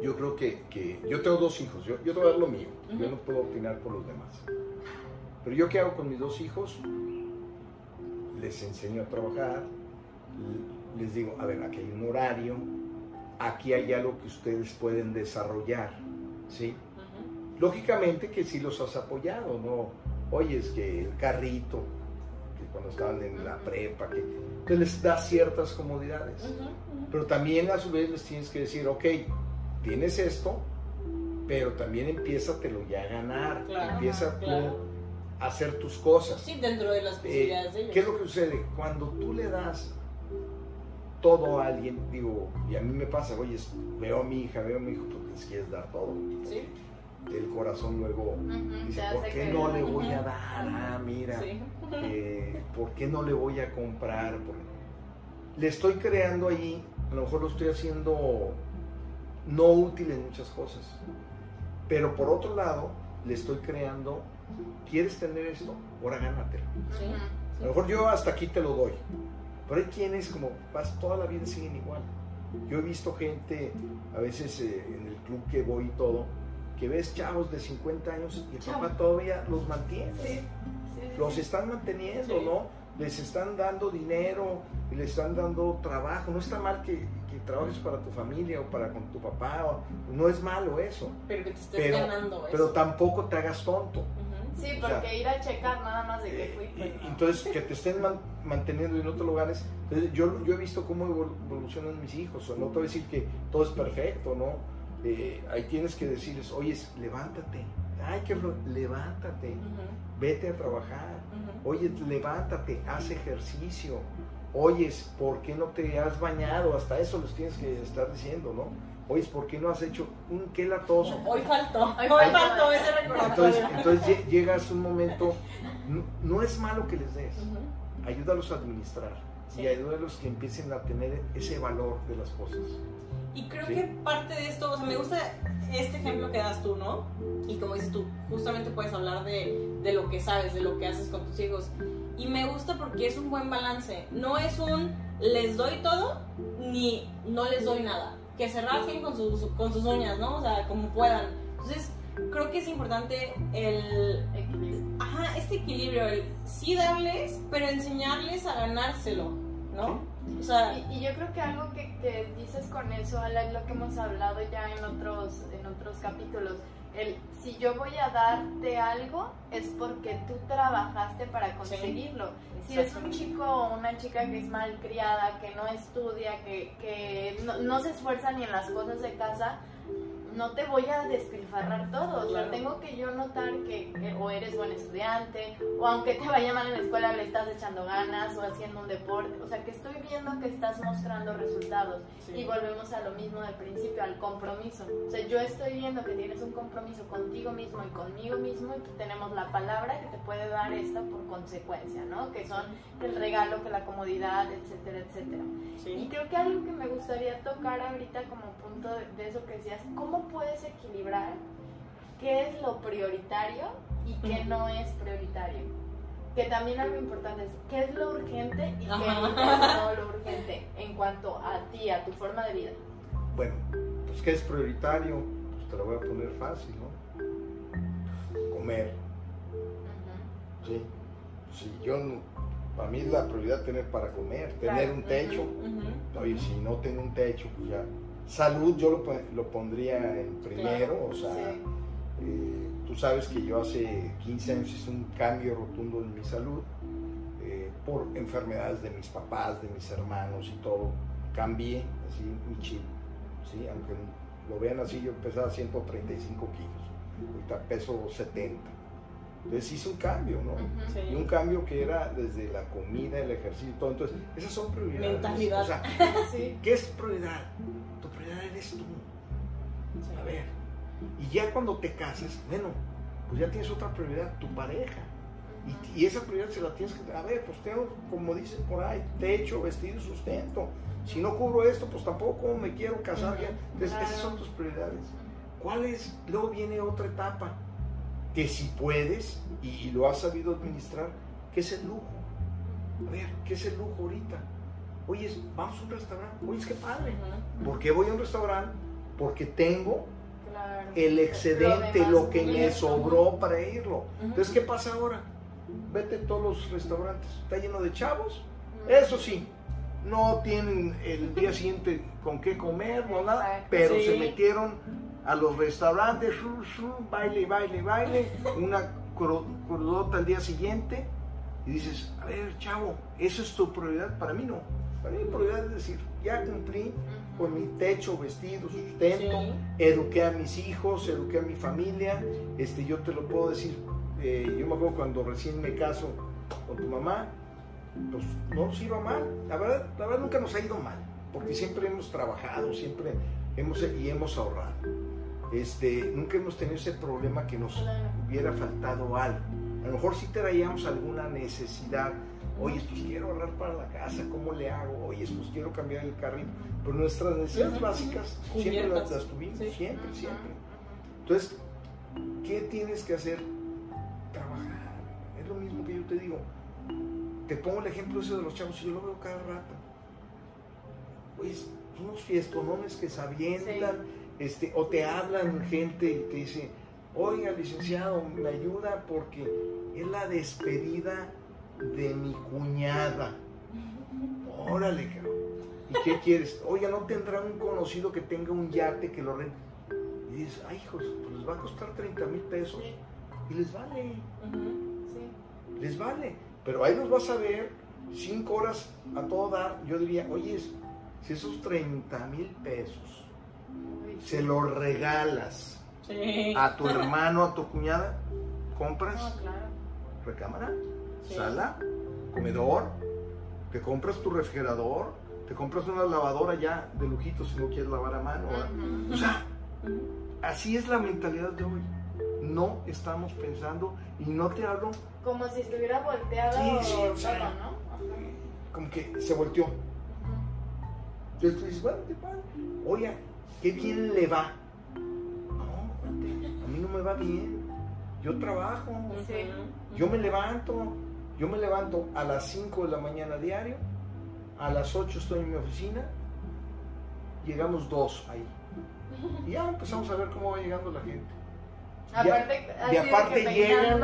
yo creo que, que- yo tengo dos hijos, yo, yo te voy a dar lo mío, yo no puedo opinar por los demás. Pero yo qué hago con mis dos hijos, les enseño a trabajar, les digo, a ver, aquí hay un horario, aquí hay algo que ustedes pueden desarrollar, ¿sí? Ujú. Lógicamente que sí los has apoyado, ¿no? Oye, es que el carrito, que cuando estaban en la prepa, que entonces les da ciertas comodidades. Ujú, ujú. Pero también a su vez les tienes que decir, ok, tienes esto, pero también empiézatelo ya a ganar, Claro, empieza claro. tú a hacer tus cosas. Sí, dentro de las Eh, posibilidades de ellos. ¿Qué es lo que sucede? Cuando tú le das todo a alguien, digo, y a mí me pasa, oye, veo a mi hija, veo a mi hijo, pues les quieres dar todo. Sí. El corazón luego Ujú, dice, te ¿por qué que- no le voy a Ujú. dar? Ah, mira, Sí. eh, ¿por qué no le voy a comprar? Por- Le estoy creando ahí, a lo mejor lo estoy haciendo no útil en muchas cosas, pero por otro lado, le estoy creando, ¿quieres tener esto? Ahora gánatelo. Sí. A lo mejor yo hasta aquí te lo doy, pero hay quienes como vas toda la vida siguen igual. Yo he visto gente, a veces eh, en el club que voy y todo, que ves chavos de 50 años y el papá todavía los mantiene Sí, sí, sí, los sí. están manteniendo, Sí. ¿no? Les están dando dinero, y les están dando trabajo. No está mal que, que trabajes para tu familia o para con tu papá, o- no es malo eso. Pero que te estés Pero, ganando eso. pero tampoco te hagas tonto. Ujú. Sí, o sea, porque ir a checar nada más de que Eh, fui. pues, y no. entonces, que te estén man- manteniendo en otros lugares. Entonces, yo, yo he visto cómo evol- evolucionan mis hijos. O no te voy a decir que todo es perfecto, ¿no? Eh, ahí tienes que decirles, oye, levántate. Ay, qué levántate. Vete a trabajar. Ujú. Oye, levántate, haz ejercicio. Oyes, ¿por qué no te has bañado? Hasta eso les tienes que estar diciendo, ¿no? Oyes, ¿por qué no has hecho un qué latoso? Hoy faltó, Hoy hoy, faltó. faltó ese Entonces, recordatorio. entonces lle- llegas un momento, no, no es malo que les des, ayúdalos a administrar Sí. y ayúdalos que empiecen a tener ese valor de las cosas. Y creo Sí. que parte de esto, o sea, me gusta este ejemplo que das tú, ¿no? Y como dices tú, justamente puedes hablar de, de lo que sabes, de lo que haces con tus hijos. Y me gusta porque es un buen balance. No es un les doy todo, ni no les doy nada. Que se rasquen con sus, con sus uñas, ¿no? O sea, como puedan. Entonces, creo que es importante el, Equilibrio. ajá, este equilibrio, el sí darles, pero enseñarles a ganárselo, ¿no? O sea, Y, y yo creo que algo que, que dices con eso, Ala, es lo que hemos hablado ya en otros, en otros capítulos. El, si yo voy a darte algo, es porque tú trabajaste para conseguirlo. Si es un chico o una chica que es mal criada, que no estudia, que, que no, no se esfuerza ni en las cosas de casa, no te voy a despilfarrar todo. O sea, tengo que yo notar que, o eres buen estudiante, o aunque te vaya mal en la escuela, le estás echando ganas o haciendo un deporte. O sea, que estoy viendo que estás mostrando resultados. Y volvemos a lo mismo del principio, al compromiso. O sea, yo estoy viendo que tienes un compromiso contigo mismo y conmigo mismo y que tenemos la palabra que te puede dar esta por consecuencia, ¿no? Que son el regalo, que la comodidad, etcétera, etcétera. Y creo que algo que me gustaría tocar ahorita como punto de, de eso que decías, ¿cómo puedes equilibrar qué es lo prioritario y qué no es prioritario? Que también algo importante es qué es lo urgente y qué es no lo urgente en cuanto a ti, a tu forma de vida. Bueno, pues qué es prioritario, pues te lo voy a poner fácil, ¿no? Comer. Sí. Si yo para mí es la prioridad tener para comer, tener un techo. Oye, si no tengo un techo, pues ya Salud yo lo, lo pondría en primero, o sea, eh, tú sabes que yo hace 15 años hice un cambio rotundo en mi salud eh, por enfermedades de mis papás, de mis hermanos y todo. Cambié así mi chip, ¿sí? aunque lo vean así, yo pesaba 135 kilos, ahorita peso 70. Entonces hice un cambio, ¿no? Y un cambio que era desde la comida, el ejercicio y todo. Entonces, esas son prioridades. Mentalidad. O sea, ¿qué es prioridad? Eres tú. A ver. Y ya cuando te cases, bueno, pues ya tienes otra prioridad, tu pareja. Y, esa prioridad se la tienes que... A ver, pues tengo, como dicen por ahí, techo, vestido, sustento. Si no cubro esto, pues tampoco me quiero casar ya. Entonces, esas son tus prioridades. ¿Cuál es? Luego viene otra etapa que si puedes y, lo has sabido administrar, ¿qué es el lujo? A ver, ¿qué es el lujo ahorita? Oye, vamos a un restaurante. Oye, qué padre. ¿Por qué voy a un restaurante? Porque tengo el excedente, lo, que me sobró para irlo. Entonces, ¿qué pasa ahora? Vete a todos los restaurantes. Está lleno de chavos. Eso sí, no tienen el día siguiente con qué comer, no nada, pero se metieron a los restaurantes, baile, baile, baile, una crudota al día siguiente y dices, a ver, chavo, ¿eso es tu prioridad? Para mí no. Para mí prioridad es decir, ya cumplí con mi techo, vestido, sustento, eduqué a mis hijos, eduqué a mi familia, este, yo te lo puedo decir, eh, yo me acuerdo cuando recién me caso con tu mamá, pues no nos iba mal, la verdad, la verdad nunca nos ha ido mal, porque siempre hemos trabajado, siempre hemos, y hemos ahorrado este, nunca hemos tenido ese problema que nos hubiera faltado algo. A lo mejor sí traíamos alguna necesidad. Oye, pues quiero ahorrar para la casa, ¿cómo le hago? Oye, pues quiero cambiar el carrito. Pero nuestras necesidades básicas siempre las, tuvimos, siempre, siempre. Entonces, ¿qué tienes que hacer? Trabajar. Es lo mismo que yo te digo. Te pongo el ejemplo ese de los chavos, yo lo veo cada rato. Oye, unos fiestonones que se avientan. Este, o te hablan gente y te dice, oiga licenciado, me ayuda porque es la despedida de mi cuñada. Órale, cabrón. ¿Y qué quieres? Oiga, ¿no tendrá un conocido que tenga un yate que lo rente? Y dices, ay, hijos, pues les va a costar 30 mil pesos. Y les vale. Les vale. Pero ahí los vas a ver cinco horas a todo dar. Yo diría, oye, si esos 30 mil pesos se lo regalas a tu hermano, a tu cuñada, compras recámara, sala, comedor, te compras tu refrigerador, te compras una lavadora ya de lujito si no quieres lavar a mano. O sea, así es la mentalidad de hoy. No estamos pensando y no te hablo. Como si estuviera volteado sí, sí, ¿no? Como que se volteó. Entonces tú dices, bueno, te Oye, qué bien le va. No, a mí no me va bien. Yo trabajo, yo me levanto, yo me levanto a las 5 de la mañana diario, a las 8 estoy en mi oficina, llegamos dos ahí. Y ya empezamos a ver cómo va llegando la gente. y aparte llegan,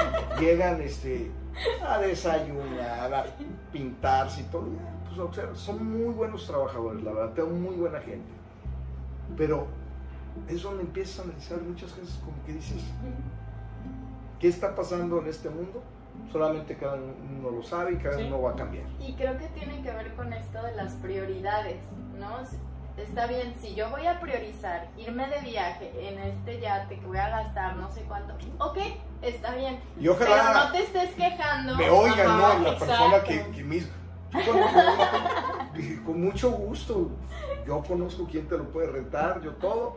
llegan este, a desayunar, a pintarse y todo. Pues, son muy buenos trabajadores, la verdad, tengo muy buena gente. Pero es donde empiezas a analizar muchas cosas como que dices, ¿qué está pasando en este mundo? Solamente cada uno lo sabe y cada uno va a cambiar. Y creo que tiene que ver con esto de las prioridades, ¿no? está bien, si yo voy a priorizar irme de viaje en este yate que voy a gastar no sé cuánto, ok, está bien. Y ojalá Pero no te estés quejando. me oigan, Ajá, ¿no? La exacto. persona que, que hizo. Yo con mucho gusto, yo conozco quién te lo puede rentar, yo todo,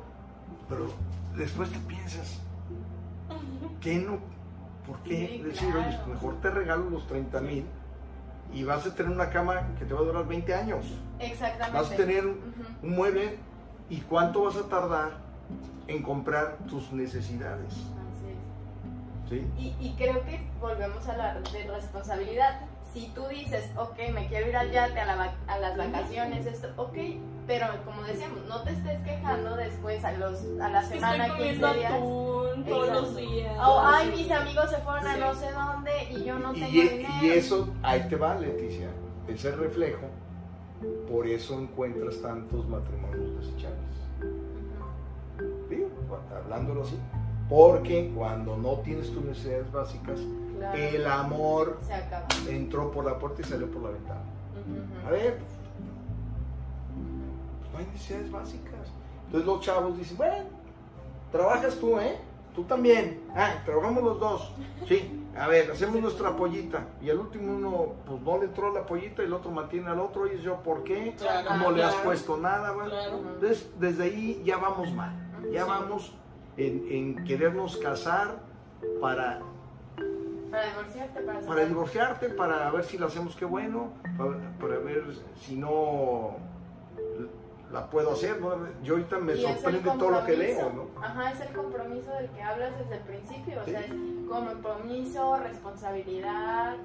pero después te piensas, ¿qué no? ¿Por qué Sí, decir, claro. oye, mejor te regalo los 30 mil y vas a tener una cama que te va a durar 20 años? Exactamente. Vas a tener un mueble y cuánto vas a tardar en comprar tus necesidades. Así es. ¿sí? Y, y creo que volvemos a la de responsabilidad. Si tú dices, ok, me quiero ir al yate, a, la a las vacaciones, esto, ok, pero como decíamos, no te estés quejando después a, los, a la semana, estoy 15 comiendo días. atún todos los días. O, ay, mis amigos se fueron a Sí. no sé dónde y yo no tengo Y, dinero. y eso, ahí te va, Leticia, ese reflejo, por eso encuentras tantos matrimonios desechables. Digo, hablándolo así. Porque cuando no tienes tus necesidades básicas, claro. el amor Se acaba. entró por la puerta y salió por la ventana. A ver, pues, no hay necesidades básicas. Entonces los chavos dicen, bueno, trabajas tú, ¿eh? Tú también. Ah, trabajamos los dos. Sí, a ver, hacemos nuestra pollita. Y al último uno, pues no le entró la pollita y el otro mantiene al otro. Y yo, ¿por qué? Claro, No le has puesto nada. Claro. Entonces, desde ahí ya vamos mal. Ya Sí. vamos en, en querernos casar para, Para divorciarte, para para divorciarte, para ver si lo hacemos qué bueno, para, para ver si no la puedo hacer. ¿no? Yo ahorita me sorprende todo lo que leo, ¿no? Ajá, es el compromiso del que hablas desde el principio. O Sí. sea, es compromiso, responsabilidad.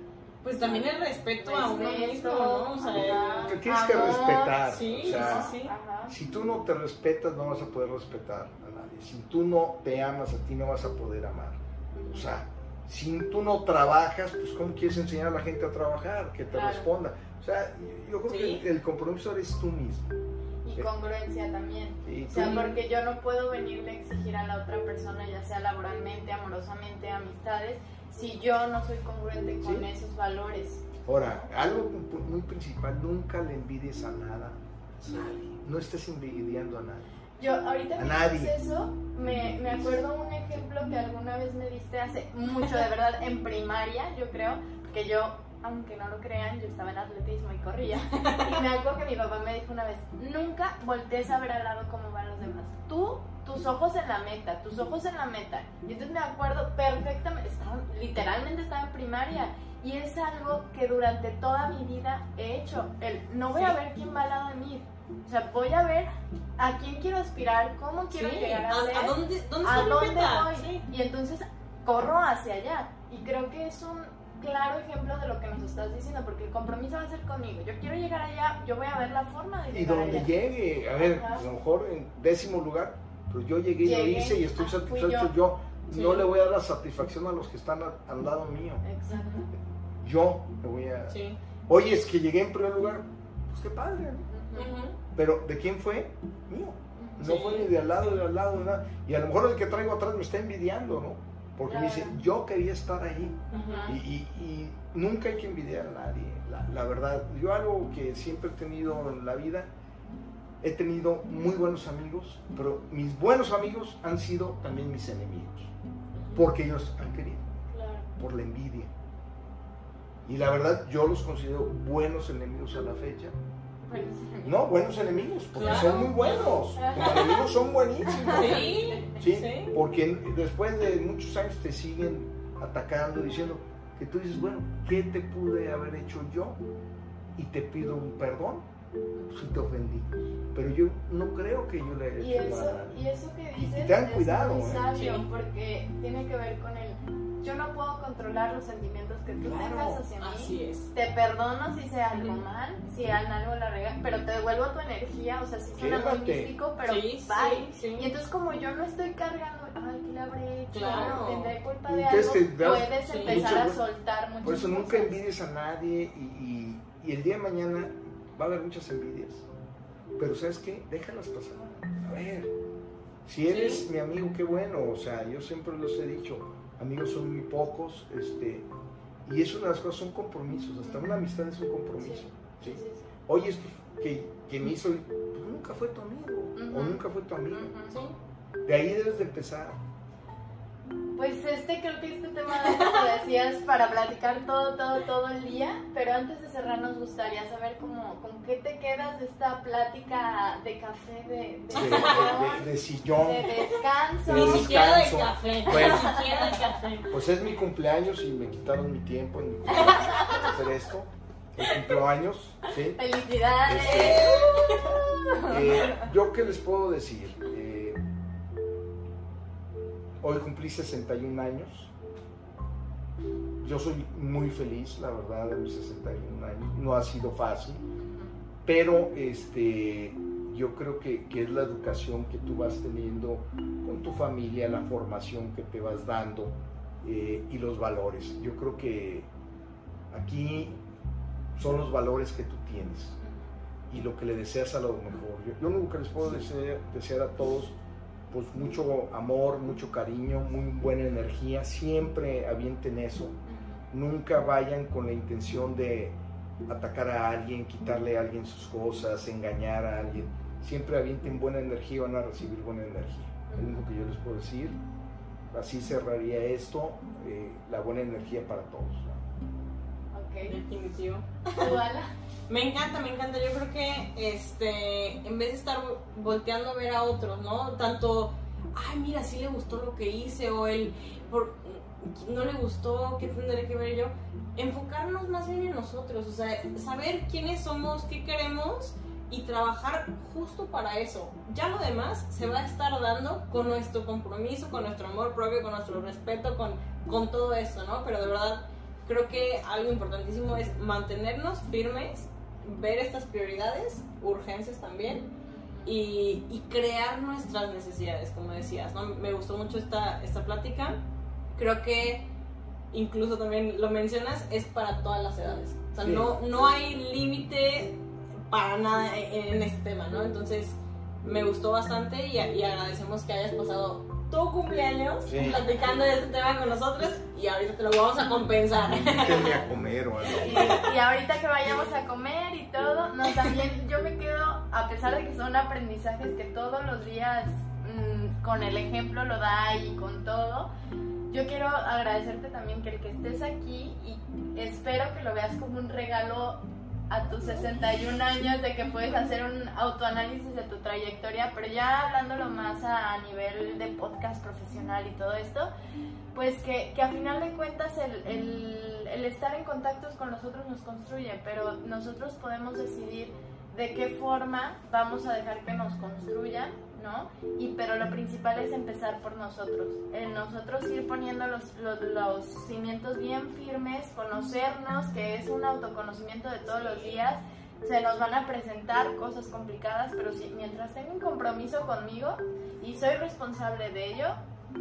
Pues también el respeto a uno mismo, ¿no? O sea. Te tienes que Amor, respetar. sí, o sea, sí, sí. Ajá. Si tú no te respetas, no vas a poder respetar a nadie. Si tú no te amas a ti, no vas a poder amar. O sea, si tú no trabajas, pues ¿cómo quieres enseñar a la gente a trabajar? Que te Claro. responda. O sea, yo creo Sí. que el, el compromiso eres tú mismo. Y congruencia también. O sea, porque yo no puedo venirle a exigir a la otra persona, ya sea laboralmente, amorosamente, amistades, si yo no soy congruente con esos valores. Ahora, algo muy- muy principal, nunca le envidies a nada. a nadie. No estés envidiando a nadie. Yo ahorita que dices eso, me, me acuerdo un ejemplo que alguna vez me diste hace mucho, de verdad, en primaria, yo creo, que yo, aunque no lo crean, yo estaba en atletismo y corría. Y me acuerdo que mi papá me dijo una vez, nunca voltees a ver al lado cómo van los demás. Tú, tus ojos en la meta, tus ojos en la meta. Y entonces me acuerdo perfectamente, estaba, literalmente estaba en primaria. Y es algo que durante toda mi vida he hecho. El, no voy a ver quién va al lado de mí. O sea, voy a ver a quién quiero aspirar, cómo quiero Sí, llegar a, ¿a, ser, a dónde, dónde a dónde voy. Sí. Y entonces corro hacia allá. Y creo que es un claro ejemplo de lo que nos estás diciendo, porque el compromiso va a ser conmigo. Yo quiero llegar allá, yo voy a ver la forma de Y llegar donde allá. llegue, a ver, Ajá. a lo mejor en décimo lugar, pues yo llegué y lo hice y estoy ah, satisfecho. yo. Yo, Sí. no le voy a dar la satisfacción a los que están a- al lado mío. Exacto. Yo le voy a. Sí. Oye, es que llegué en primer lugar. Pues qué padre. Pero ¿de quién fue? Mío. No Sí. fue ni de al lado, ni de al lado, nada. Y a lo mejor el que traigo atrás me está envidiando, ¿no? Porque me dice, yo quería estar ahí. Y, y- y nunca hay que envidiar a nadie, la, la verdad. Yo algo que siempre he tenido en la vida, he tenido muy buenos amigos, pero mis buenos amigos han sido también mis enemigos, porque ellos han querido, Claro. por la envidia. Y la verdad, yo los considero buenos enemigos a la fecha. No, buenos enemigos, porque Claro. son muy buenos. Como enemigos son buenísimos. Sí. ¿sí? Sí. Porque después de muchos años te siguen atacando, diciendo que tú dices, bueno, ¿qué te pude haber hecho yo? Y te pido un perdón si te ofendí. Pero yo no creo que yo le haya Y hecho eso, mal a nadie. y eso que Y dices tengan es muy ¿eh? sabio porque tiene que ver con el yo no puedo controlar los sentimientos que tú Claro. tengas hacia mí. Así es. Te perdono si hice algo mal, si en algo la rega, pero te devuelvo tu energía, o sea, sí suena muy místico, pero Sí, bye. sí, sí. Y entonces como yo no estoy cargando, ay, ¿qué le habré hecho? Claro. Tendré culpa de entonces algo, te puedes Sí. empezar a soltar muchas Por eso nunca envidies a nadie y, y- y el día de mañana va a haber muchas envidias. Pero ¿sabes qué? Déjalas pasar. A ver, si eres Sí. mi amigo, qué bueno. O sea, yo siempre los he dicho, amigos son muy pocos. este Y es una de las cosas, son compromisos. Hasta una amistad es un compromiso. Sí, oye, esto que, que me hizo, pues nunca fue tu amigo o nunca fue tu amigo. De ahí debes de empezar. Pues este creo que este tema de lo decías para platicar todo, todo, todo el día, pero antes de cerrar nos gustaría saber cómo, con qué te quedas de esta plática de café, de, de, De, sillón, de- de sillón. de descanso. De Ni siquiera de descanso. café. Bueno. Ni siquiera de café. Pues es mi cumpleaños y me quitaron mi tiempo en mi cumpleaños para hacer esto. El cumpleaños, ¿sí? Felicidades. Eh, yo qué les puedo decir. Hoy cumplí 61 años. Yo soy muy feliz, la verdad, de mis 61 años. No ha sido fácil, pero este, yo creo que, que es la educación que tú vas teniendo con tu familia, la formación que te vas dando eh, y los valores. Yo creo que aquí son los valores que tú tienes y lo que le deseas a lo mejor. Yo, yo lo que les puedo desear, desear a todos, pues mucho amor, mucho cariño, muy buena energía, siempre avienten eso, nunca vayan con la intención de atacar a alguien, quitarle a alguien sus cosas, engañar a alguien, siempre avienten buena energía y van a recibir buena energía. Es lo único que yo les puedo decir. Así cerraría esto, eh, la buena energía para todos. Definitivo. Me encanta, me encanta. Yo creo que este, en vez de estar volteando a ver a otros, ¿no? Tanto, ay, mira, sí le gustó lo que hice, o el, por, no le gustó, ¿qué tendré que ver yo? Enfocarnos más bien en nosotros, o sea, saber quiénes somos, qué queremos y trabajar justo para eso. Ya lo demás se va a estar dando con nuestro compromiso, con nuestro amor propio, con nuestro respeto, con, con todo eso, ¿no? Pero de verdad, creo que algo importantísimo es mantenernos firmes, ver estas prioridades, urgencias también, y, y crear nuestras necesidades, como decías, ¿no? Me gustó mucho esta, esta plática. Creo que incluso también lo mencionas, es para todas las edades. O sea, Sí. no, no hay límite para nada en, en este tema, ¿no? Entonces, me gustó bastante y, y agradecemos que hayas pasado tu cumpleaños Sí. platicando de este tema con nosotros y ahorita te lo vamos a compensar. A comer o algo. Y, y ahorita que vayamos a comer y todo, no, también yo me quedo, a pesar de que son aprendizajes que todos los días mm, con el ejemplo lo da y con todo, yo quiero agradecerte también que el que estés aquí y espero que lo veas como un regalo a tus 61 años de que puedes hacer un autoanálisis de tu trayectoria, pero ya hablándolo más a, a nivel de podcast profesional y todo esto, pues que, que a final de cuentas el, el- el estar en contactos con los otros nos construye, pero nosotros podemos decidir de qué forma vamos a dejar que nos construyan, ¿no? Y pero lo principal es empezar por nosotros, en nosotros ir poniendo los, los, los cimientos bien firmes, conocernos, que es un autoconocimiento de todos los días, se nos van a presentar cosas complicadas, pero si, mientras tenga un compromiso conmigo y soy responsable de ello,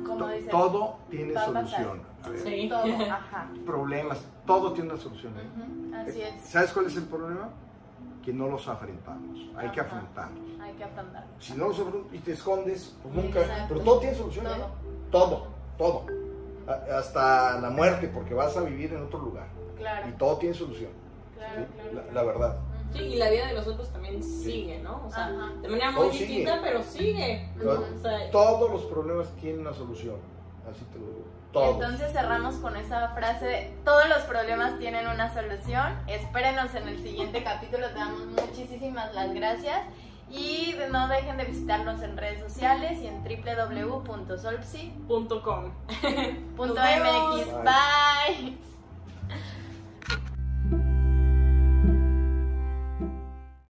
como To- dice, Todo tiene solución. A ver, Sí. todo, ajá. Problemas, todo tiene una solución. ¿eh? Ujú, Así es, ¿Sabes cuál es el problema? Que no los afrontamos. Hay que afrontarlos. hay que afrontar. Si no los afrontas y te escondes, pues nunca. Exacto. Pero todo tiene solución. ¿eh? Todo. Todo, todo. A- hasta la muerte, porque vas a vivir en otro lugar. Claro, Y todo tiene solución. claro, ¿sí? claro. La, claro. la verdad. Sí, y la vida de los otros también sigue, ¿no? O sea, Ajá. de manera muy Todo distinta, sigue. pero sigue. Todo- O sea, Todos los problemas tienen una solución. Así te lo digo. Todos. Entonces cerramos con esa frase de todos los problemas tienen una solución. Espérenos en el siguiente capítulo, te damos muchísimas las gracias y no dejen de visitarnos en redes sociales y en vemos. Bye.